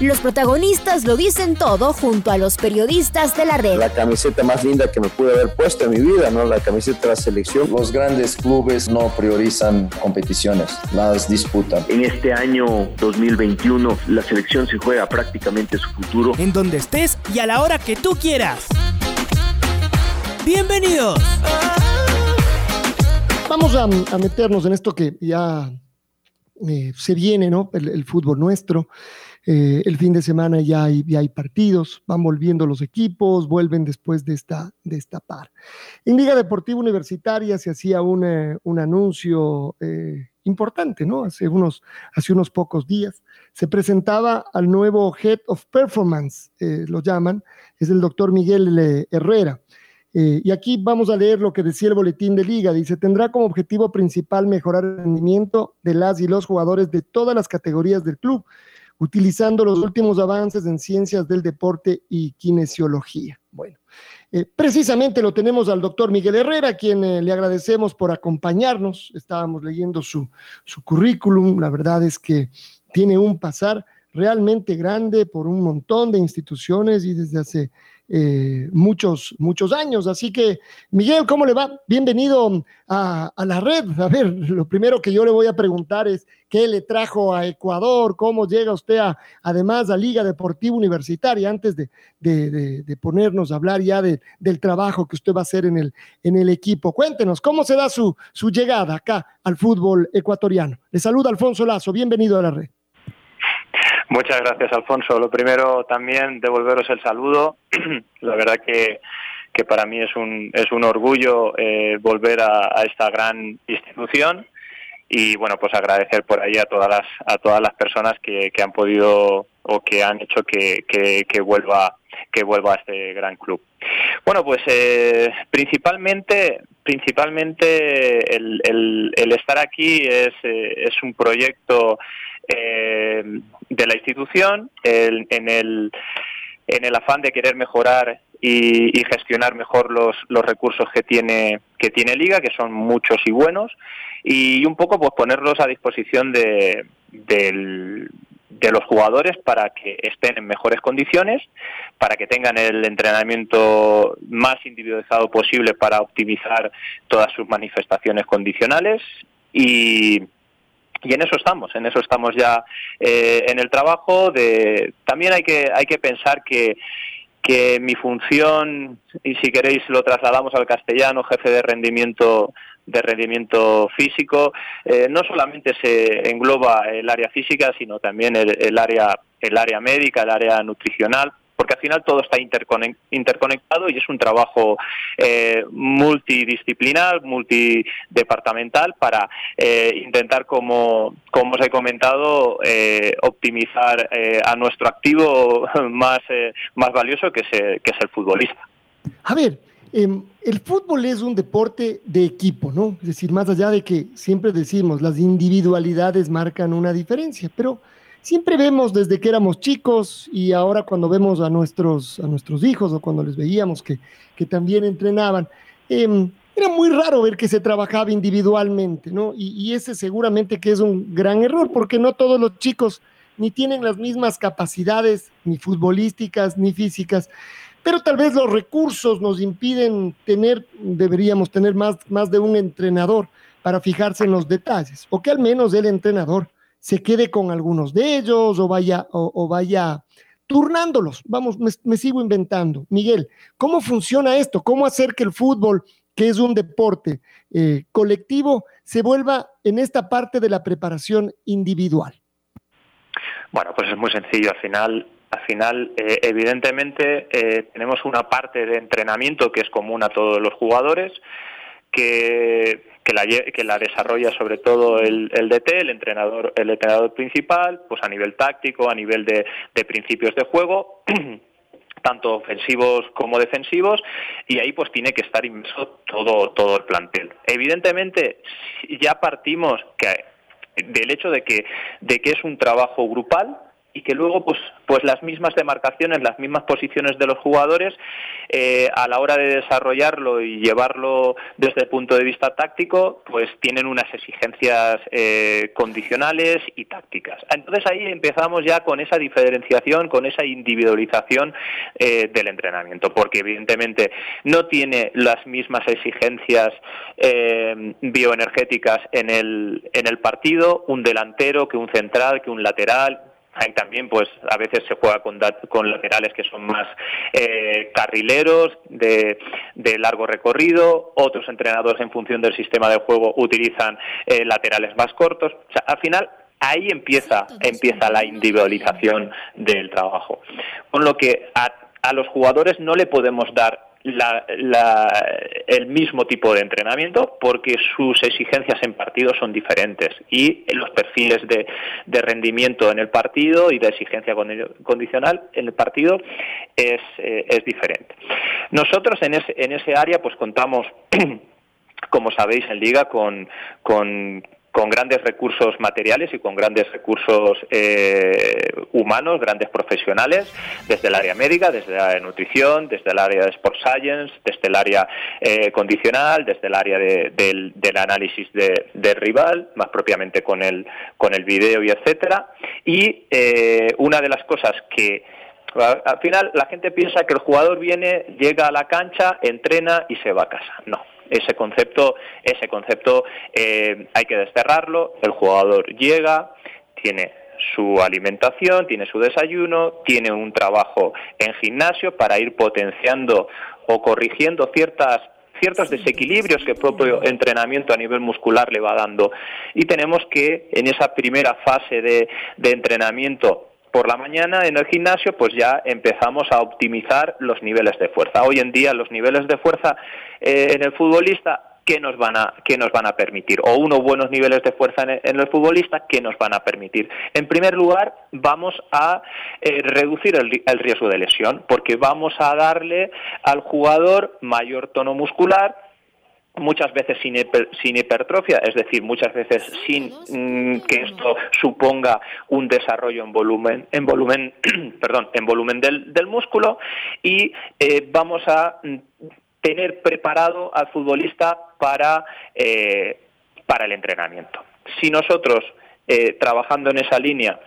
Los protagonistas lo dicen todo junto a los periodistas de la red. La camiseta más linda que me pude haber puesto en mi vida, ¿no? La camiseta de la selección. Los grandes clubes no priorizan competiciones, las disputan. En este año 2021 la selección se juega prácticamente su futuro. En donde estés y a la hora que tú quieras. Bienvenidos. Vamos a, meternos en esto que ya eh, se viene, ¿no? el fútbol nuestro. Eh, el fin de semana ya hay, hay, partidos, van volviendo los equipos, vuelven después de esta, de esta par. En Liga Deportiva Universitaria se hacía un, eh, un anuncio eh, importante, ¿no? Hace unos, hace unos pocos días. Se presentaba al nuevo Head of Performance, lo llaman, es el doctor Miguel Herrera. y aquí vamos a leer lo que decía el boletín de liga. Dice, tendrá como objetivo principal mejorar el rendimiento de las y los jugadores de todas las categorías del club, utilizando los últimos avances en ciencias del deporte y kinesiología. Bueno, eh, precisamente lo tenemos al doctor Miguel Herrera, a quien eh, le agradecemos por acompañarnos. Estábamos leyendo su, su currículum, la verdad es que tiene un pasar realmente grande por un montón de instituciones y desde hace eh, muchos, muchos años. Así que, Miguel, ¿cómo le va? Bienvenido a, la red. A ver, lo primero que yo le voy a preguntar es, ¿qué le trajo a Ecuador? ¿Cómo llega usted a, además a Liga Deportiva Universitaria? Antes de, de, ponernos a hablar ya del trabajo que usted va a hacer en el, en el equipo. Cuéntenos, ¿cómo se da su, su llegada acá al fútbol ecuatoriano? Le saluda Alfonso Lazo, bienvenido a la red. Muchas gracias, Alfonso. Lo primero también devolveros el saludo. La verdad que, que para mí es un, es un orgullo eh, volver a, esta gran institución y bueno, pues agradecer por ahí a todas las, a todas las personas que, que han podido o que han hecho que, que, vuelva que vuelva a este gran club. Bueno, pues eh, principalmente principalmente el, el, el, estar aquí es, eh, es un proyecto eh, de la institución en, el, en el afán de querer mejorar y, gestionar mejor los, los recursos que tiene que tiene Liga, que son muchos y buenos, y un poco pues ponerlos a disposición de, de los jugadores para que estén en mejores condiciones, para que tengan el entrenamiento más individualizado posible para optimizar todas sus manifestaciones condicionales y y en eso estamos, en eso estamos ya eh, en el trabajo. De, también hay que, hay que pensar que, que mi función, y si queréis lo trasladamos al castellano, jefe de rendimiento de rendimiento físico, eh, no solamente se engloba el área física, sino también el, el área el área médica, el área nutricional, porque al final todo está interconectado y es un trabajo eh, multidisciplinar, multidepartamental para eh, intentar, como, como os he comentado, eh, optimizar a nuestro activo más, más valioso que es, el futbolista. A ver, em, el fútbol es un deporte de equipo, ¿no? Es decir, más allá de que siempre decimos las individualidades marcan una diferencia, pero siempre vemos desde que éramos chicos y ahora cuando vemos a nuestros, a nuestros hijos o cuando les veíamos que, que también entrenaban, em, era muy raro ver que se trabajaba individualmente, ¿no? Y, y, ese seguramente que es un gran error, porque no todos los chicos ni tienen las mismas capacidades, ni futbolísticas, ni físicas, pero tal vez los recursos nos impiden tener, deberíamos tener más, más de un entrenador para fijarse en los detalles, o que al menos el entrenador se quede con algunos de ellos o vaya, o, vaya turnándolos. Vamos, me, sigo inventando. Miguel, ¿cómo funciona esto? ¿Cómo hacer que el fútbol, que es un deporte eh, colectivo, se vuelva en esta parte de la preparación individual? Bueno, pues es muy sencillo. Al final, al final, eh, evidentemente, eh, tenemos una parte de entrenamiento que es común a todos los jugadores, que que la, que la desarrolla sobre todo el, el, DT, el entrenador, el entrenador principal, pues a nivel táctico, a nivel de, de principios de juego. tanto ofensivos como defensivos y ahí pues tiene que estar inmerso todo todo el plantel. Evidentemente ya partimos del hecho de que de que es un trabajo grupal y que luego pues pues las mismas demarcaciones las mismas posiciones de los jugadores eh, a la hora de desarrollarlo y llevarlo desde el punto de vista táctico pues tienen unas exigencias eh, condicionales y tácticas. Entonces ahí empezamos ya con esa diferenciación con esa individualización eh, del entrenamiento porque evidentemente no tiene las mismas exigencias bioenergéticas en el en el partido un delantero que un central que un lateral también pues a veces se juega con, con laterales que son más eh, carrileros de, largo recorrido. Otros entrenadores en función del sistema de juego utilizan eh, laterales más cortos. O sea, al final ahí empieza empieza la individualización del trabajo. Con lo que a, a los jugadores no le podemos dar el mismo tipo de entrenamiento porque sus exigencias en partido son diferentes y los perfiles de, rendimiento en el partido y de exigencia condicional en el partido es, eh, es diferente. Nosotros en ese, en ese área pues contamos como sabéis en liga con con grandes recursos materiales y con grandes recursos eh, humanos, grandes profesionales, desde el área médica, desde el área de nutrición, desde el área de Sport Science, desde el área eh, condicional, desde el área del, análisis de, rival, más propiamente con el, con el video y etcétera. Y eh, una de las cosas que al final la gente piensa que el jugador viene, llega a la cancha, entrena y se va a casa. No ese concepto, ese concepto eh, hay que desterrarlo. El jugador llega, tiene su alimentación, tiene su desayuno, tiene un trabajo en gimnasio para ir potenciando o corrigiendo ciertas ciertos desequilibrios que el propio entrenamiento a nivel muscular le va dando. Y tenemos que en esa primera fase de, de entrenamiento por la mañana en el gimnasio pues ya empezamos a optimizar los niveles de fuerza. Hoy en día los niveles de fuerza eh, en el futbolista ¿qué nos van a nos van a permitir o unos buenos niveles de fuerza en el, futbolista qué nos van a permitir en primer lugar vamos a eh, reducir el, el, riesgo de lesión porque vamos a darle al jugador mayor tono muscular muchas veces sin, hipertrofia, es decir, muchas veces sin mm, que esto suponga un desarrollo en volumen, en volumen, perdón, en volumen del, del músculo y eh, vamos a mm, tener preparado al futbolista para, eh, para el entrenamiento. Si nosotros, eh, trabajando en esa línea,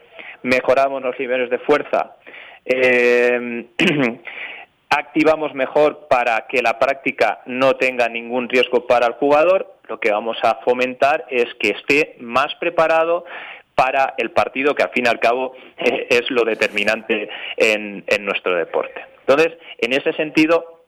mejoramos los niveles de fuerza, activamos mejor para que la práctica no tenga ningún riesgo para el jugador, lo que vamos a fomentar es que esté más preparado para el partido que al fin y al cabo es lo determinante en, nuestro deporte. Entonces, en ese sentido,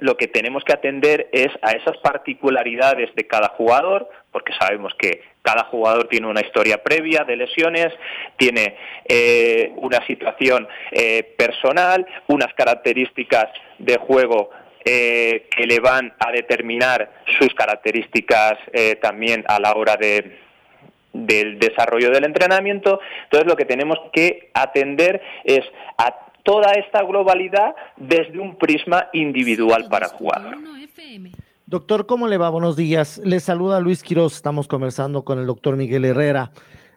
lo que tenemos que atender es a esas particularidades de cada jugador, porque sabemos que cada jugador tiene una historia previa de lesiones, tiene eh, una situación eh, personal, unas características de juego eh, que le van a determinar sus características también a la hora de, del desarrollo del entrenamiento. Entonces lo que tenemos que atender es a toda esta globalidad desde un prisma individual para jugar. Doctor, ¿cómo le va? Buenos días. Le saluda Luis Quiroz. Estamos conversando con el doctor Miguel Herrera.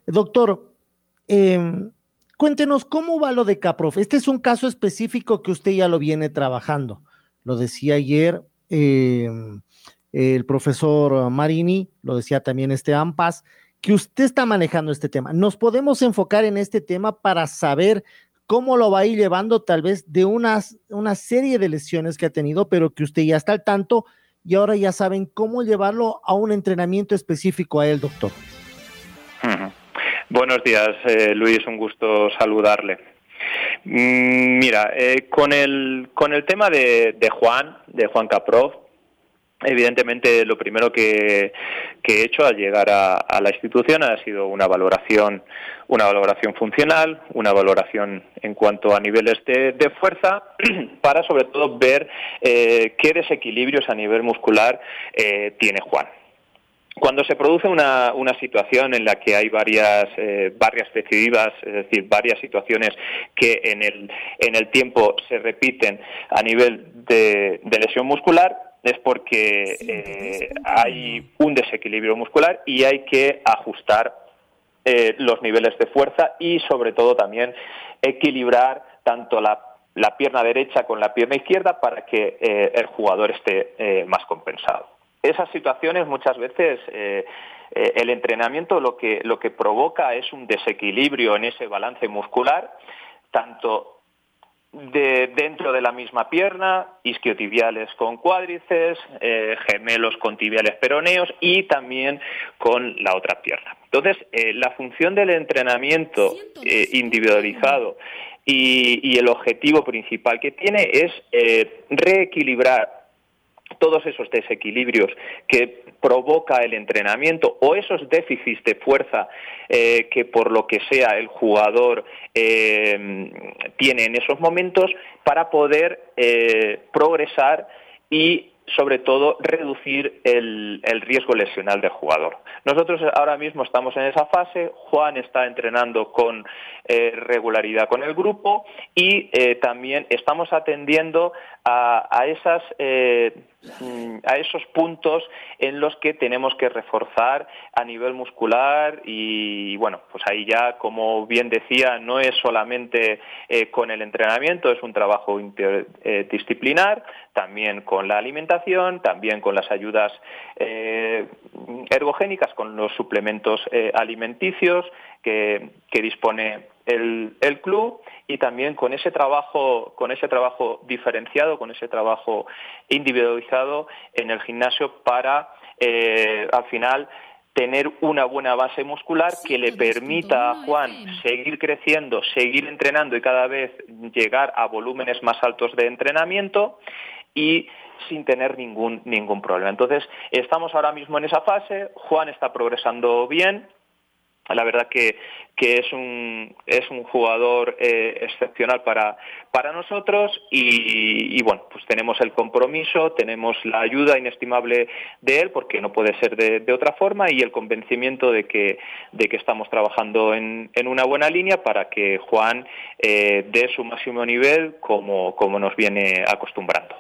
Doctor, em, cuéntenos cómo va lo de Caprof. Este es un caso específico que usted ya lo viene trabajando. Lo decía ayer em, el profesor Marini, lo decía también este AMPAS, que usted está manejando este tema. ¿Nos podemos enfocar en este tema para saber cómo lo va a ir llevando tal vez de unas, una serie de lesiones que ha tenido, pero que usted ya está al tanto y ahora ya saben cómo llevarlo a un entrenamiento específico a él, doctor. Buenos días, eh, Luis, un gusto saludarle. Mm, mira, eh, con, el, con el tema de, de Juan, de Juan Caprov, Evidentemente, lo primero que, he hecho al llegar a, la institución ha sido una valoración, una valoración funcional, una valoración en cuanto a niveles de, fuerza, para sobre todo ver eh, qué desequilibrios a nivel muscular eh, tiene Juan. cuando se produce una, situación en la que hay varias, eh, varias es decir, varias situaciones que en el tiempo se repiten a nivel de, lesión muscular, es porque eh, hay un desequilibrio muscular y hay que ajustar eh, los niveles de fuerza y sobre todo también equilibrar tanto la, la pierna derecha con la pierna izquierda para que el jugador esté más compensado. Esas situaciones muchas veces eh, eh, el entrenamiento lo que, lo que provoca es un desequilibrio en ese balance muscular, tanto de dentro de la misma pierna, isquiotibiales con cuádriceps, eh, gemelos con tibiales peroneos y también con la otra pierna. Entonces, la función del entrenamiento individualizado y, y, el objetivo principal que tiene es reequilibrar todos esos desequilibrios que provoca el entrenamiento o esos déficits de fuerza eh, que por lo que sea el jugador eh, tiene en esos momentos para poder eh, progresar y sobre todo reducir el, riesgo lesional del jugador. Nosotros ahora mismo estamos en esa fase, Juan está entrenando con regularidad con el grupo y también estamos atendiendo a, esas Mm, a esos puntos en los que tenemos que reforzar a nivel muscular y bueno, pues ahí ya, como bien decía, no es solamente eh, con el entrenamiento, es un trabajo interdisciplinar, también con la alimentación, también con las ayudas eh, ergogénicas, con los suplementos eh, alimenticios que, que dispone el, el, club y también con ese trabajo con ese trabajo diferenciado con ese trabajo individualizado en el gimnasio para eh, al final tener una buena base muscular que le permita a Juan seguir creciendo, seguir entrenando y cada vez llegar a volúmenes más altos de entrenamiento y sin tener ningún ningún problema. Entonces, estamos ahora mismo en esa fase, Juan está progresando bien, la verdad que, que es, un, es un jugador eh, excepcional para, para nosotros y, bueno, pues tenemos el compromiso, tenemos la ayuda inestimable de él, porque no puede ser de, otra forma, y el convencimiento de que, de que estamos trabajando en, en una buena línea para que Juan eh, dé su máximo nivel como, como nos viene acostumbrando.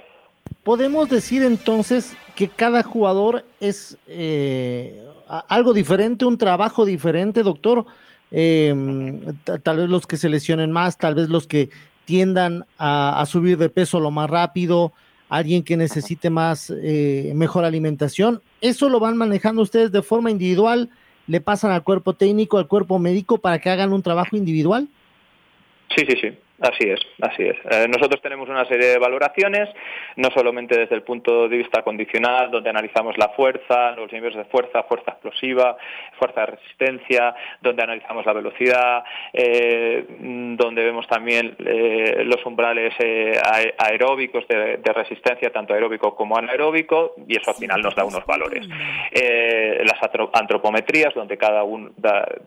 Podemos decir entonces que cada jugador es eh, algo diferente, un trabajo diferente, doctor. Em, tal vez los que se lesionen más, tal vez los que tiendan a, subir de peso lo más rápido, alguien que necesite más, eh, mejor alimentación. ¿Eso lo van manejando ustedes de forma individual? ¿Le pasan al cuerpo técnico, al cuerpo médico para que hagan un trabajo individual? Sí, sí, sí. Así es, así es. Eh, nosotros tenemos una serie de valoraciones, no solamente desde el punto de vista condicional, donde analizamos la fuerza, los niveles de fuerza, fuerza explosiva, fuerza de resistencia, donde analizamos la velocidad, eh, donde vemos también eh, los umbrales aeróbicos de, resistencia, tanto aeróbico como anaeróbico, y eso al final nos da unos valores. las antropometrías, donde cada uno,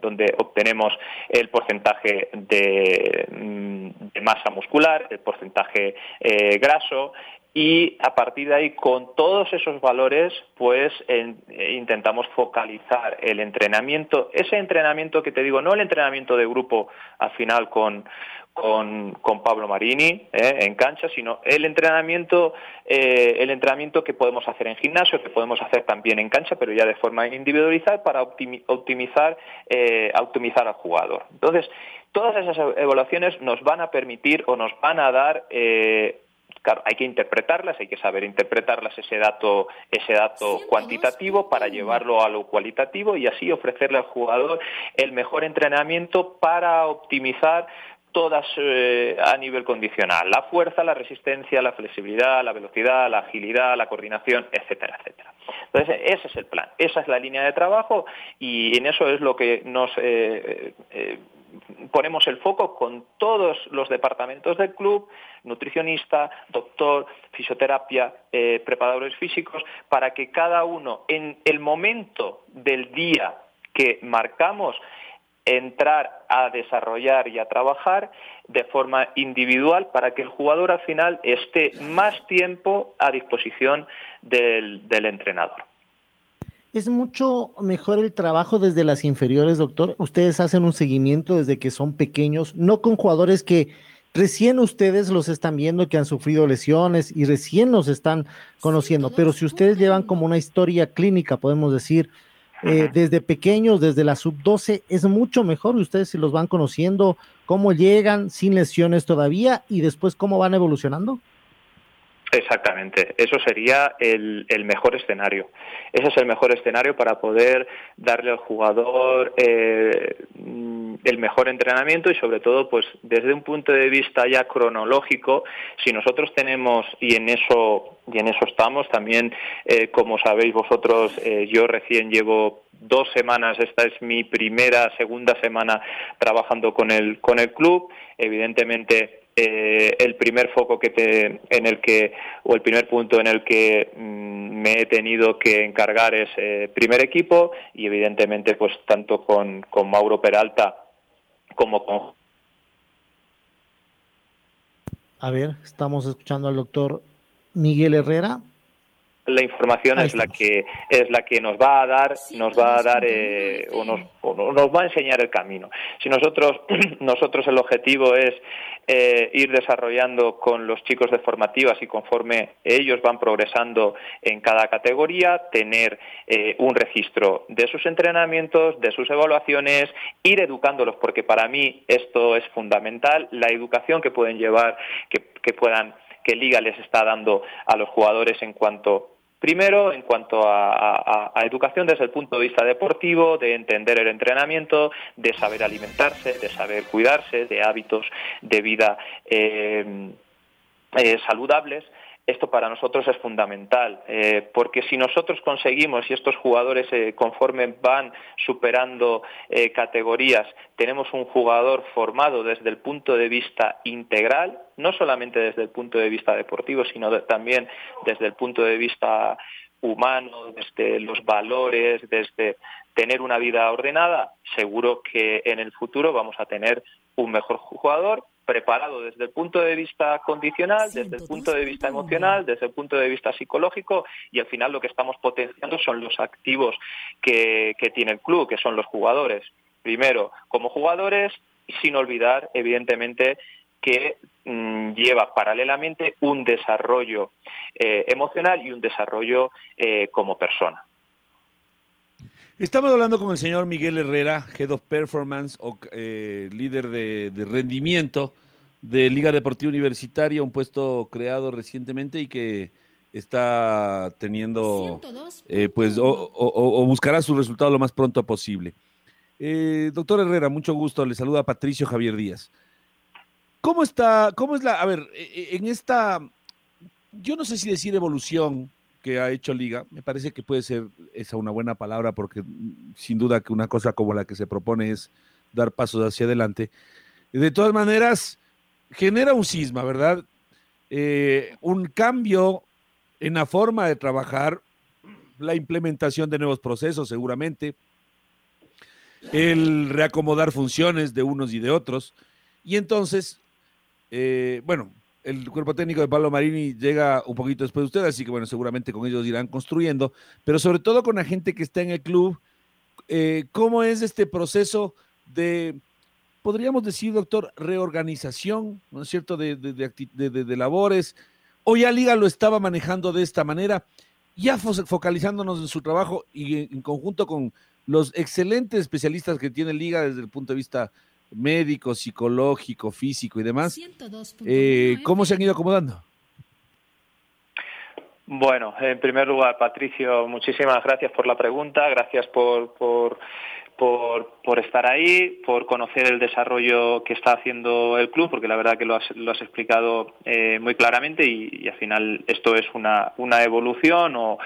donde obtenemos el porcentaje de mm, de masa muscular, el porcentaje eh, graso y a partir de ahí con todos esos valores pues eh, intentamos focalizar el entrenamiento, ese entrenamiento que te digo, no el entrenamiento de grupo al final con, con, Pablo Marini eh, en cancha, sino el entrenamiento, el entrenamiento que podemos hacer en gimnasio, que podemos hacer también en cancha, pero ya de forma individualizada para optimizar, optimizar al jugador. Entonces, Todas esas evaluaciones nos van a permitir o nos van a dar eh, claro, hay que interpretarlas, hay que saber interpretarlas ese dato, ese dato cuantitativo para llevarlo a lo cualitativo y así ofrecerle al jugador el mejor entrenamiento para optimizar todas eh, a nivel condicional, la fuerza, la resistencia, la flexibilidad, la velocidad, la agilidad, la coordinación, etcétera, etcétera. Entonces, ese es el plan, esa es la línea de trabajo y en eso es lo que nos eh, ponemos el foco con todos los departamentos del club, nutricionista, doctor, fisioterapia, eh, preparadores físicos, para que cada uno en el momento del día que marcamos entrar a desarrollar y a trabajar de forma individual para que el jugador al final esté más tiempo a disposición del entrenador. ¿Es mucho mejor el trabajo desde las inferiores, doctor? Ustedes hacen un seguimiento desde que son pequeños, no con jugadores que recién ustedes los están viendo que han sufrido lesiones y recién los están conociendo, pero si ustedes llevan como una historia clínica, podemos decir, eh, desde pequeños, desde la sub-12, es mucho mejor ustedes si los van conociendo, cómo llegan sin lesiones todavía y después cómo van evolucionando. Exactamente, eso sería el, mejor escenario. Ese es el mejor escenario para poder darle al jugador eh, el mejor entrenamiento y sobre todo, pues desde un punto de vista ya cronológico, si nosotros tenemos y en eso y en eso estamos también, eh, como sabéis vosotros, eh, yo recién llevo dos semanas, esta es mi primera, segunda semana trabajando con el con el club, evidentemente eh, el primer foco que te, en el que o el primer punto en el que mm, me he tenido que encargar es eh, primer equipo y evidentemente pues tanto con, con Mauro Peralta como con a ver, estamos escuchando al doctor Miguel Herrera la información es la que es la que nos va a dar nos va a dar eh, o, nos, nos va a enseñar el camino. Si nosotros nosotros el objetivo es eh, ir desarrollando con los chicos de formativas y conforme ellos van progresando en cada categoría tener eh, un registro de sus entrenamientos de sus evaluaciones ir educándolos porque para mí esto es fundamental la educación que pueden llevar que, que puedan que Liga les está dando a los jugadores en cuanto Primero, en cuanto a, educación desde el punto de vista deportivo, de entender el entrenamiento, de saber alimentarse, de saber cuidarse, de hábitos de vida eh, eh, saludables esto para nosotros es fundamental, eh, porque si nosotros conseguimos y estos jugadores eh, conforme van superando eh, categorías, tenemos un jugador formado desde el punto de vista integral, no solamente desde el punto de vista deportivo, sino también desde el punto de vista humano, desde los valores, desde tener una vida ordenada, seguro que en el futuro vamos a tener un mejor jugador preparado desde el punto de vista condicional, desde el punto de vista emocional, desde el punto de vista psicológico y al final lo que estamos potenciando son los activos que, tiene el club, que son los jugadores. Primero, como jugadores, sin olvidar, evidentemente, que mm, lleva paralelamente un desarrollo eh, emocional y un desarrollo eh, como persona. Estamos hablando con el señor Miguel Herrera, Head of Performance o eh, líder de, rendimiento de Liga Deportiva Universitaria, un puesto creado recientemente y que está teniendo, eh, pues, o, buscará su resultado lo más pronto posible. Eh, doctor Herrera, mucho gusto. Le saluda Patricio Javier Díaz. ¿Cómo está, cómo es la, a ver, e, e, en esta, yo no sé si decir evolución, ha hecho Liga, me parece que puede ser esa una buena palabra porque mm, sin duda que una cosa como la que se propone es dar pasos hacia adelante. De todas maneras, genera un cisma, ¿verdad? Eh, un cambio en la forma de trabajar, la implementación de nuevos procesos seguramente, el reacomodar funciones de unos y de otros. Y entonces, eh, bueno, el cuerpo técnico de Pablo Marini llega un poquito después de usted, así que bueno, seguramente con ellos irán construyendo, pero sobre todo con la gente que está en el club, eh, ¿cómo es este proceso de, podríamos decir, doctor, reorganización, ¿no es cierto?, de, de, labores, o ya Liga lo estaba manejando de esta manera, ya focalizándonos en su trabajo y en conjunto con los excelentes especialistas que tiene Liga desde el punto de vista médico, psicológico, físico y demás, eh, ¿cómo se han ido acomodando? Bueno, en primer lugar, Patricio, muchísimas gracias por la pregunta, gracias por, por, por, estar ahí, por conocer el desarrollo que está haciendo el club, porque la verdad que lo has, lo has explicado eh, muy claramente y, al final esto es una, una evolución o,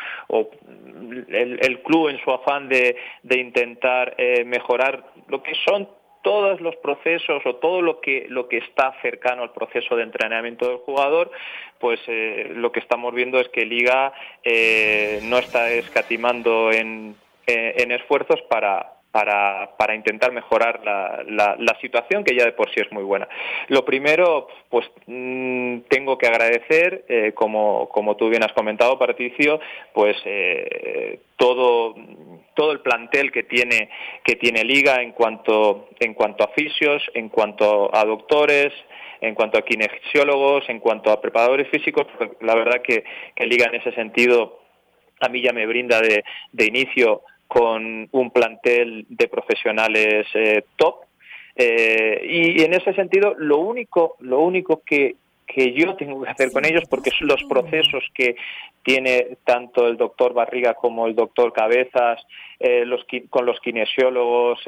el, club en su afán de, de intentar eh, mejorar lo que son todos los procesos o todo lo que lo que está cercano al proceso de entrenamiento del jugador, pues eh, lo que estamos viendo es que Liga eh, no está escatimando en, en esfuerzos para para, para intentar mejorar la, la, situación que ya de por sí es muy buena. Lo primero, pues mm, tengo que agradecer, eh, como, como tú bien has comentado, Patricio, pues eh, todo, todo el plantel que tiene, que tiene Liga en cuanto, en cuanto a fisios, en cuanto a doctores, en cuanto a kinesiólogos, en cuanto a preparadores físicos, la verdad que, que Liga en ese sentido a mí ya me brinda de, de inicio con un plantel de profesionales eh, top. Eh, y en ese sentido, lo único, lo único que, que yo tengo que hacer con ellos, porque son los procesos que tiene tanto el doctor Barriga como el doctor Cabezas, eh, los, con los kinesiólogos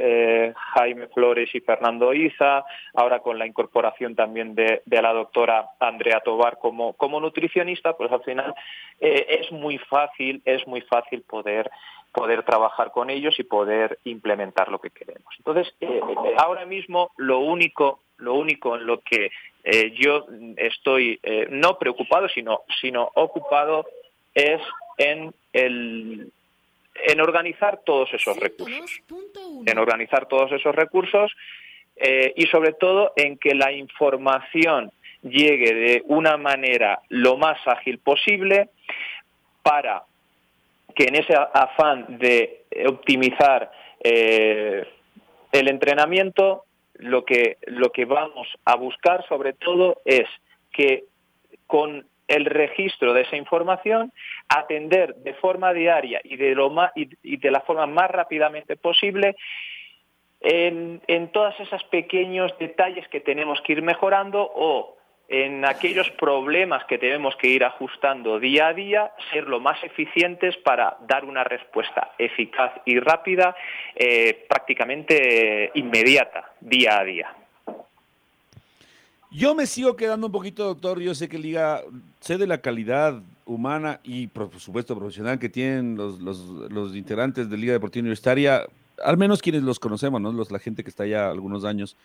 Jaime Flores y Fernando Iza, ahora con la incorporación también de, de la doctora Andrea Tobar como, como nutricionista, pues al final es muy fácil, es muy fácil poder poder trabajar con ellos y poder implementar lo que queremos. Entonces, eh, eh, ahora mismo lo único, lo único en lo que eh, yo estoy no preocupado, sino, sino ocupado es en el en organizar todos esos recursos, en organizar todos esos recursos y sobre todo en que la información llegue de una manera lo más ágil posible para que en ese afán de optimizar eh, el entrenamiento, lo que, lo que vamos a buscar sobre todo es que con el registro de esa información, atender de forma diaria y de, lo más, y, de la forma más rápidamente posible en, en todos esos pequeños detalles que tenemos que ir mejorando o en aquellos problemas que tenemos que ir ajustando día a día, ser lo más eficientes para dar una respuesta eficaz y rápida, eh, prácticamente inmediata, día a día. Yo me sigo quedando un poquito, doctor. Yo sé que Liga, sé de la calidad humana y, por supuesto, profesional que tienen los, los, integrantes de Liga Deportiva Universitaria, al menos quienes los conocemos, ¿no? Los, la gente que está allá algunos años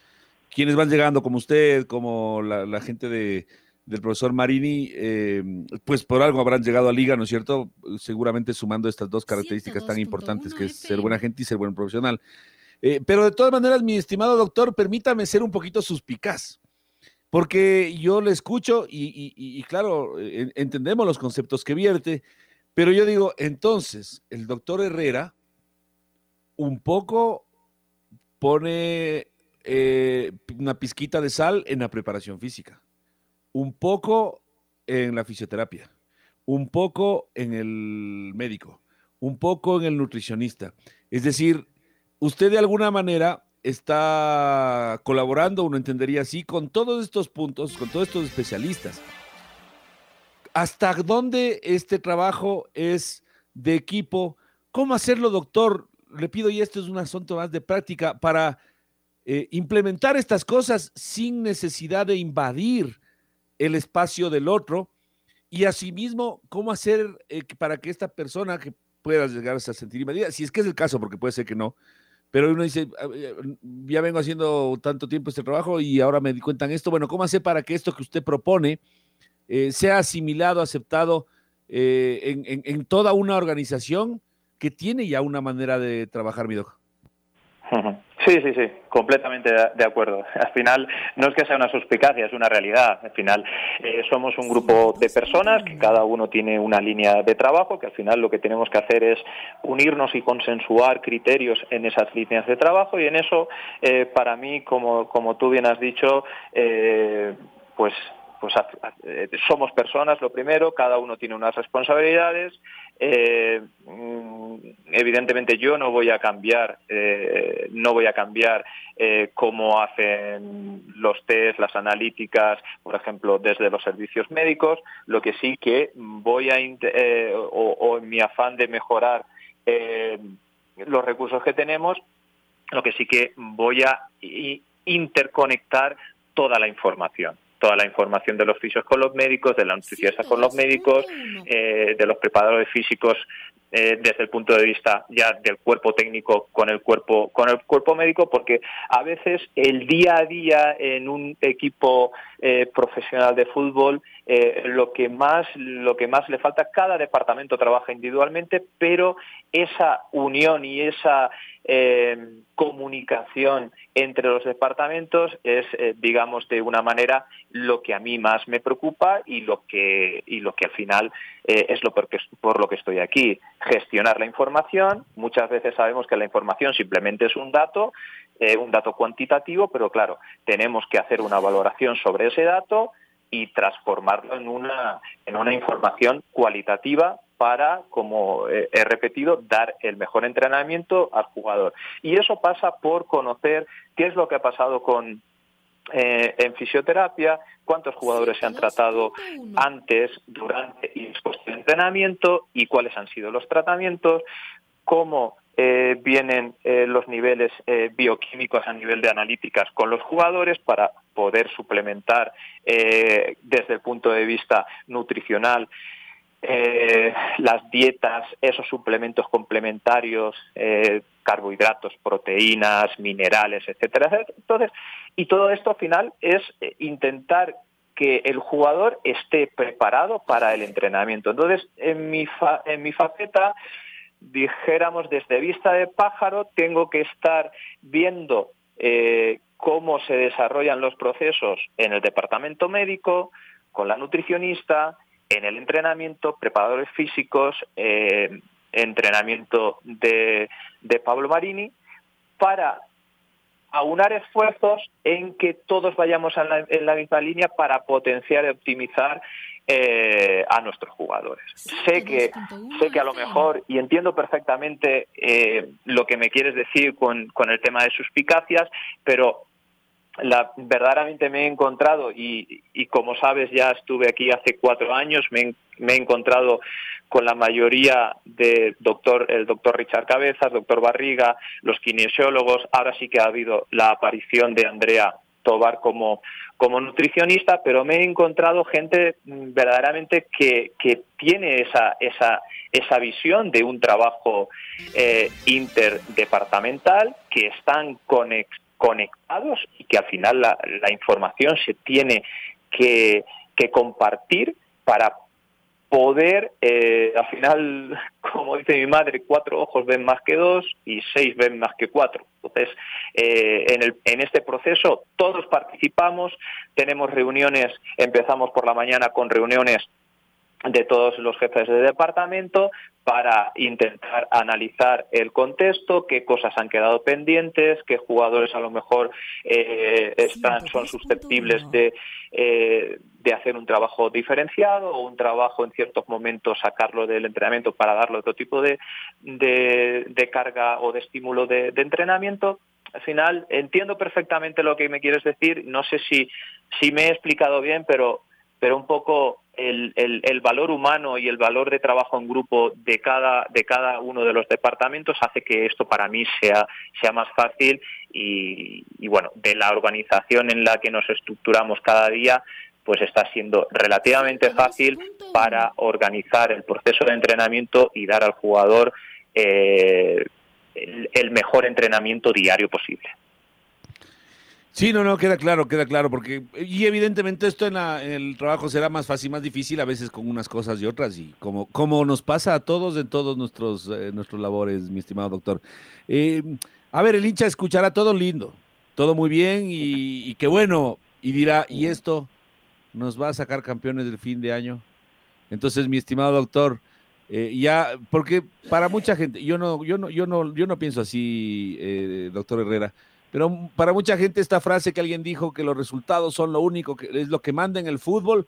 quienes van llegando como usted, como la, gente de, del profesor Marini, eh, pues por algo habrán llegado a liga, ¿no es cierto? Seguramente sumando estas dos características tan importantes, que es ser buena gente y ser buen profesional. Eh, pero de todas maneras, mi estimado doctor, permítame ser un poquito suspicaz, porque yo le escucho y, claro, entendemos los conceptos que vierte, pero yo digo, entonces, el doctor Herrera un poco pone eh, una pizquita de sal en la preparación física, un poco en la fisioterapia, un poco en el médico, un poco en el nutricionista. Es decir, usted de alguna manera está colaborando, uno entendería así, con todos estos puntos, con todos estos especialistas. ¿Hasta dónde este trabajo es de equipo? ¿Cómo hacerlo, doctor? Le pido, y esto es un asunto más de práctica, para eh, implementar estas cosas sin necesidad de invadir el espacio del otro y asimismo cómo hacer eh, para que esta persona que pueda llegar a sentir invadida, si es que es el caso, porque puede ser que no, pero uno dice, ah, eh, ya vengo haciendo tanto tiempo este trabajo y ahora me di cuenta en esto, bueno, ¿cómo hacer para que esto que usted propone sea asimilado, aceptado en, en, toda una organización que tiene ya una manera de trabajar, mi doc? Sí, sí, sí, completamente de acuerdo. Al final no es que sea una suspicacia, es una realidad. Al final eh, somos un grupo de personas que cada uno tiene una línea de trabajo, que al final lo que tenemos que hacer es unirnos y consensuar criterios en esas líneas de trabajo y en eso, eh, para mí, como, como tú bien has dicho, eh, pues pues somos personas lo primero, cada uno tiene unas responsabilidades eh, mm, evidentemente yo no voy a cambiar, eh, no voy a cambiar eh, cómo hacen los test, las analíticas, por ejemplo, desde los servicios médicos. Lo que sí que voy a, o, en mi afán de mejorar los recursos que tenemos, lo que sí que voy a interconectar toda la información toda la información de los fisios con los médicos, de la nutricionista con los médicos, eh, de los preparadores físicos eh, desde el punto de vista ya del cuerpo técnico con el cuerpo con el cuerpo médico porque a veces el día a día en un equipo eh, profesional de fútbol, eh, lo que más lo que más le falta, cada departamento trabaja individualmente, pero esa unión y esa eh, comunicación entre los departamentos es, eh, digamos, de una manera lo que a mí más me preocupa y lo que y lo que al final eh, es lo por, por, lo que estoy aquí. Gestionar la información. Muchas veces sabemos que la información simplemente es un dato, eh, un dato cuantitativo, pero claro, tenemos que hacer una valoración sobre ese dato y transformarlo en una en una información cualitativa para, como he repetido, dar el mejor entrenamiento al jugador. Y eso pasa por conocer qué es lo que ha pasado con eh, en fisioterapia, cuántos jugadores se han tratado antes, durante y después del entrenamiento y cuáles han sido los tratamientos, cómo eh, vienen eh, los niveles eh, bioquímicos a nivel de analíticas con los jugadores para poder suplementar desde el punto de vista nutricional las dietas, esos suplementos complementarios, carbohidratos, proteínas, minerales, etcétera. Entonces, y todo esto al final es intentar que el jugador esté preparado para el entrenamiento. Entonces, en mi, fa en mi faceta, dijéramos desde vista de pájaro, tengo que estar viendo eh, cómo se desarrollan los procesos en el departamento médico, con la nutricionista, en el entrenamiento, preparadores físicos, eh, entrenamiento de, de Pablo Marini, para aunar esfuerzos en que todos vayamos en la, en la misma línea para potenciar y optimizar eh, a nuestros jugadores. Sé que, sé que a lo mejor, y entiendo perfectamente eh, lo que me quieres decir con, con el tema de suspicacias, pero la, verdaderamente me he encontrado y, y, como sabes ya estuve aquí hace cuatro años me, me he encontrado con la mayoría de doctor el doctor Richard Cabezas doctor Barriga los kinesiólogos. Ahora sí que ha habido la aparición de Andrea Tobar como como nutricionista pero me he encontrado gente verdaderamente que, que tiene esa esa esa visión de un trabajo eh, interdepartamental que están conectados conectados y que al final la, la información se tiene que, que, compartir para poder, eh, al final, como dice mi madre, cuatro ojos ven más que dos y seis ven más que cuatro. Entonces, eh, en, el, en este proceso todos participamos, tenemos reuniones, empezamos por la mañana con reuniones de todos los jefes de departamento para intentar analizar el contexto, qué cosas han quedado pendientes, qué jugadores a lo mejor eh, están, son susceptibles de, eh, de hacer un trabajo diferenciado o un trabajo en ciertos momentos sacarlo del entrenamiento para darle otro tipo de, de, de carga o de estímulo de, de entrenamiento al final entiendo perfectamente lo que me quieres decir. No sé si, si me he explicado bien, pero, pero un poco el, el, el, valor humano y el valor de trabajo en grupo de cada, de cada uno de los departamentos hace que esto para mí sea, sea más fácil y, y, bueno, de la organización en la que nos estructuramos cada día, pues está siendo relativamente fácil para organizar el proceso de entrenamiento y dar al jugador eh, el, el mejor entrenamiento diario posible. Sí, no, no, queda claro, queda claro, porque, y evidentemente esto en, la, en, el trabajo será más fácil, más difícil, a veces con unas cosas y otras, y como, como nos pasa a todos en todos nuestros, eh, nuestros labores, mi estimado doctor. Eh, a ver, el hincha escuchará todo lindo, todo muy bien, y, y qué bueno, y dirá, ¿y esto nos va a sacar campeones del fin de año? Entonces, mi estimado doctor, eh, ya, porque para mucha gente, yo no, yo no, yo no, yo no pienso así, doctor Herrera, pero para mucha gente esta frase que alguien dijo que los resultados son lo único que es lo que manda en el fútbol,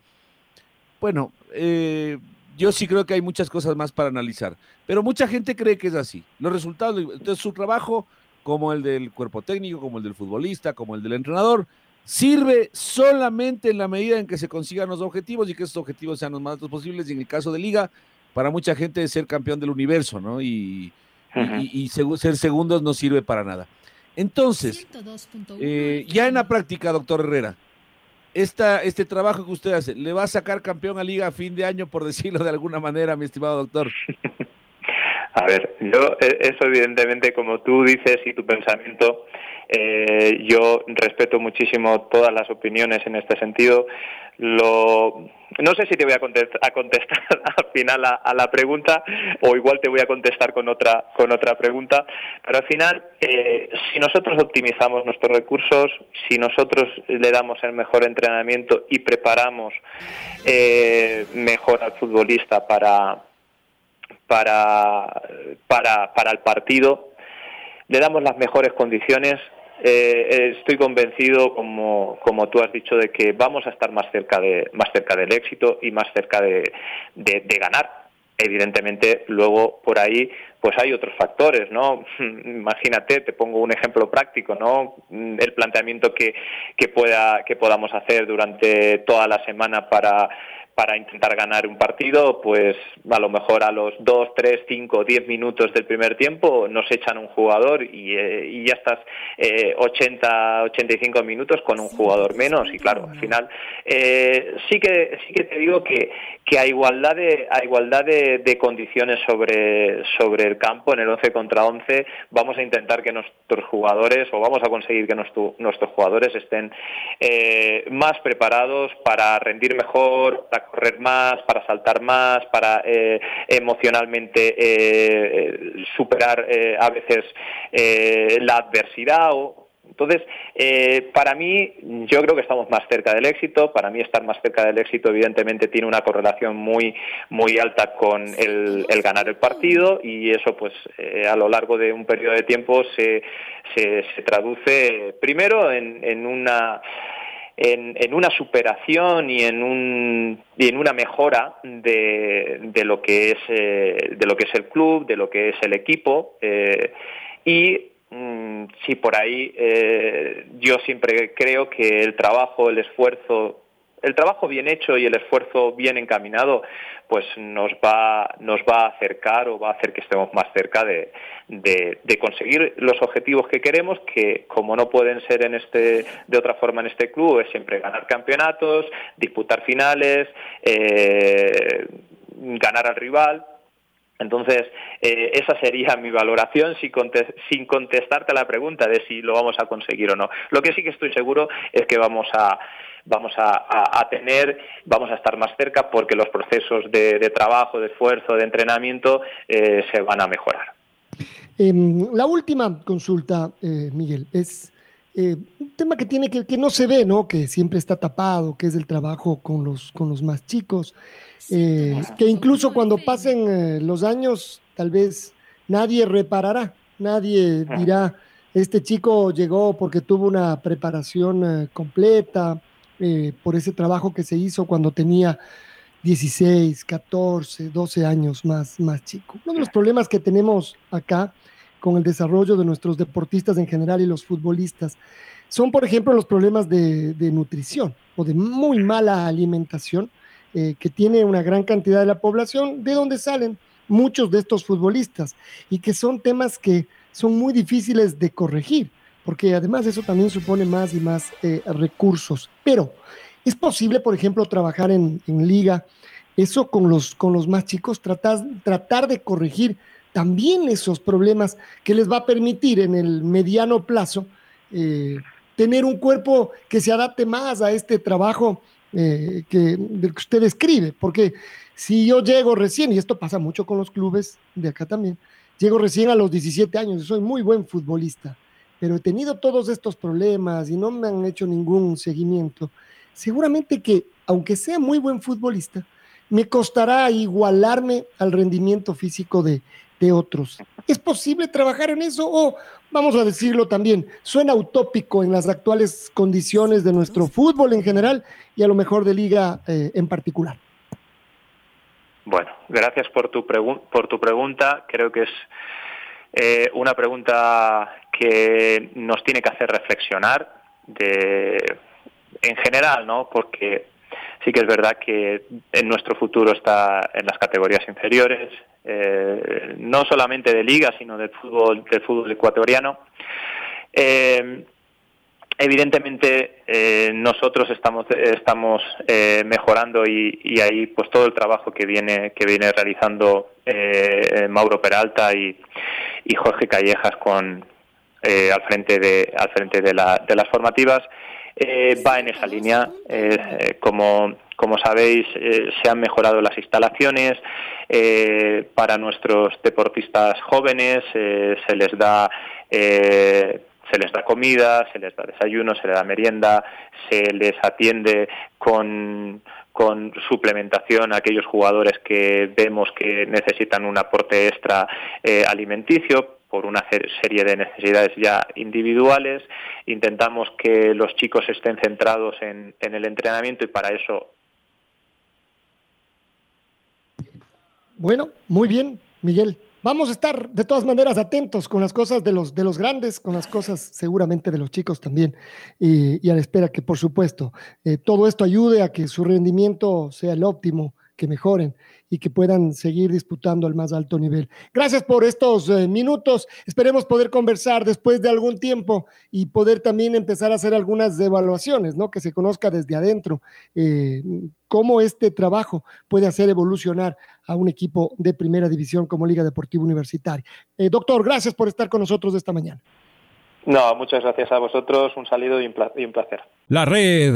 bueno, eh, yo sí creo que hay muchas cosas más para analizar, pero mucha gente cree que es así. Los resultados, entonces su trabajo, como el del cuerpo técnico, como el del futbolista, como el del entrenador, sirve solamente en la medida en que se consigan los objetivos y que esos objetivos sean los más altos posibles. Y en el caso de Liga, para mucha gente ser campeón del universo, ¿no? Y, uh -huh. y, y ser segundos no sirve para nada. Entonces, eh, ya en la práctica, doctor Herrera, esta, este trabajo que usted hace, ¿le va a sacar campeón a Liga a fin de año, por decirlo de alguna manera, mi estimado doctor? A ver, yo, eso evidentemente, como tú dices y tu pensamiento, Eh, yo respeto muchísimo todas las opiniones en este sentido. Lo, no sé si te voy a contestar, a contestar al final a, la pregunta o igual te voy a contestar con otra con otra pregunta, pero al final eh, si nosotros optimizamos nuestros recursos, si nosotros le damos el mejor entrenamiento y preparamos eh, mejor al futbolista para para, para, para el partido, le damos las mejores condiciones, eh, estoy convencido, como, como tú has dicho, de que vamos a estar más cerca, de, más cerca del éxito y más cerca de, de, ganar. Evidentemente, luego por ahí pues hay otros factores, ¿no? Imagínate, te pongo un ejemplo práctico, ¿no? El planteamiento que, que, pueda, que podamos hacer durante toda la semana para para intentar ganar un partido, pues a lo mejor a los 2, 3, 5, 10 minutos del primer tiempo nos echan un jugador y, eh, ya estás eh, 80, 85 minutos con un jugador menos y claro, al final eh, sí que sí que te digo que, que a igualdad de a igualdad de, condiciones sobre sobre el campo en el 11 contra 11 vamos a intentar que nuestros jugadores o vamos a conseguir que nuestros jugadores estén eh, más preparados para rendir mejor, para correr más, para saltar más, para eh, emocionalmente eh, superar eh, a veces la adversidad o entonces, para mí, yo creo que estamos más cerca del éxito. Para mí, estar más cerca del éxito, evidentemente, tiene una correlación muy, muy alta con el, ganar el partido y eso, pues, a lo largo de un periodo de tiempo se, se, traduce primero en una en, una superación y en, un, y en una mejora de, de, lo que es, eh, de lo que es el club, de lo que es el equipo. Eh, y mm, si por ahí eh, yo siempre creo que el trabajo, el esfuerzo el trabajo bien hecho y el esfuerzo bien encaminado pues nos va nos va a acercar o va a hacer que estemos más cerca de, de, conseguir los objetivos que queremos que como no pueden ser en este de otra forma en este club es siempre ganar campeonatos disputar finales eh, ganar al rival entonces, eh, esa sería mi valoración sin contestarte a la pregunta de si lo vamos a conseguir o no. Lo que sí que estoy seguro es que vamos a, vamos a, tener, vamos a estar más cerca porque los procesos de, trabajo, de esfuerzo, de entrenamiento eh, se van a mejorar. Em, la última consulta, eh, Miguel, es eh, un tema que tiene que, que no se ve, ¿no? Que siempre está tapado, que es el trabajo con los, con los más chicos, que incluso cuando pasen los años, tal vez nadie reparará, nadie dirá, este chico llegó porque tuvo una preparación completa, eh, por ese trabajo que se hizo cuando tenía 16, 14, 12 años más, más chico. Uno de los problemas que tenemos acá con el desarrollo de nuestros deportistas en general y los futbolistas son, por ejemplo, los problemas de, nutrición o de muy mala alimentación eh, que tiene una gran cantidad de la población, de donde salen muchos de estos futbolistas y que son temas que son muy difíciles de corregir porque además eso también supone más y más eh, recursos. Pero es posible, por ejemplo, trabajar en, liga, eso con los, con los más chicos, tratar, tratar de corregir también esos problemas que les va a permitir en el mediano plazo eh, tener un cuerpo que se adapte más a este trabajo eh, que, del que usted escribe, porque si yo llego recién, y esto pasa mucho con los clubes de acá también, llego recién a los 17 años, soy muy buen futbolista, pero he tenido todos estos problemas y no me han hecho ningún seguimiento, seguramente que, aunque sea muy buen futbolista, me costará igualarme al rendimiento físico de, otros. ¿Es posible trabajar en eso? O, vamos a decirlo también, suena utópico en las actuales condiciones de nuestro fútbol en general y a lo mejor de liga eh, en particular. Bueno, gracias por tu, por tu pregunta. Creo que es eh, una pregunta que nos tiene que hacer reflexionar de, en general, ¿no? Porque sí que es verdad que en nuestro futuro está en las categorías inferiores, eh, no solamente de liga, sino del fútbol, del fútbol ecuatoriano. Eh, evidentemente nosotros estamos estamos mejorando y, y, ahí pues todo el trabajo que viene que viene realizando Mauro Peralta y, y Jorge Callejas con, eh, al frente de al frente de, de las formativas eh, va en esa línea. Eh, como, como sabéis, se han mejorado las instalaciones para nuestros deportistas jóvenes, se les da se les da comida, se les da desayuno, se les da merienda, se les atiende con, con suplementación a aquellos jugadores que vemos que necesitan un aporte extra alimenticio por una serie de necesidades ya individuales. Intentamos que los chicos estén centrados en, el entrenamiento y para eso. Bueno, muy bien, Miguel. Vamos a estar de todas maneras atentos con las cosas de los, de los grandes, con las cosas seguramente de los chicos también, y, a la espera que, por supuesto, eh, todo esto ayude a que su rendimiento sea el óptimo, que mejoren y que puedan seguir disputando al más alto nivel. Gracias por estos eh, minutos. Esperemos poder conversar después de algún tiempo y poder también empezar a hacer algunas evaluaciones, ¿no? Que se conozca desde adentro eh, cómo este trabajo puede hacer evolucionar a un equipo de primera división como Liga Deportiva Universitaria. Eh, doctor, gracias por estar con nosotros esta mañana. No, muchas gracias a vosotros. Un saludo y un placer. La red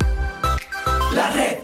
La red.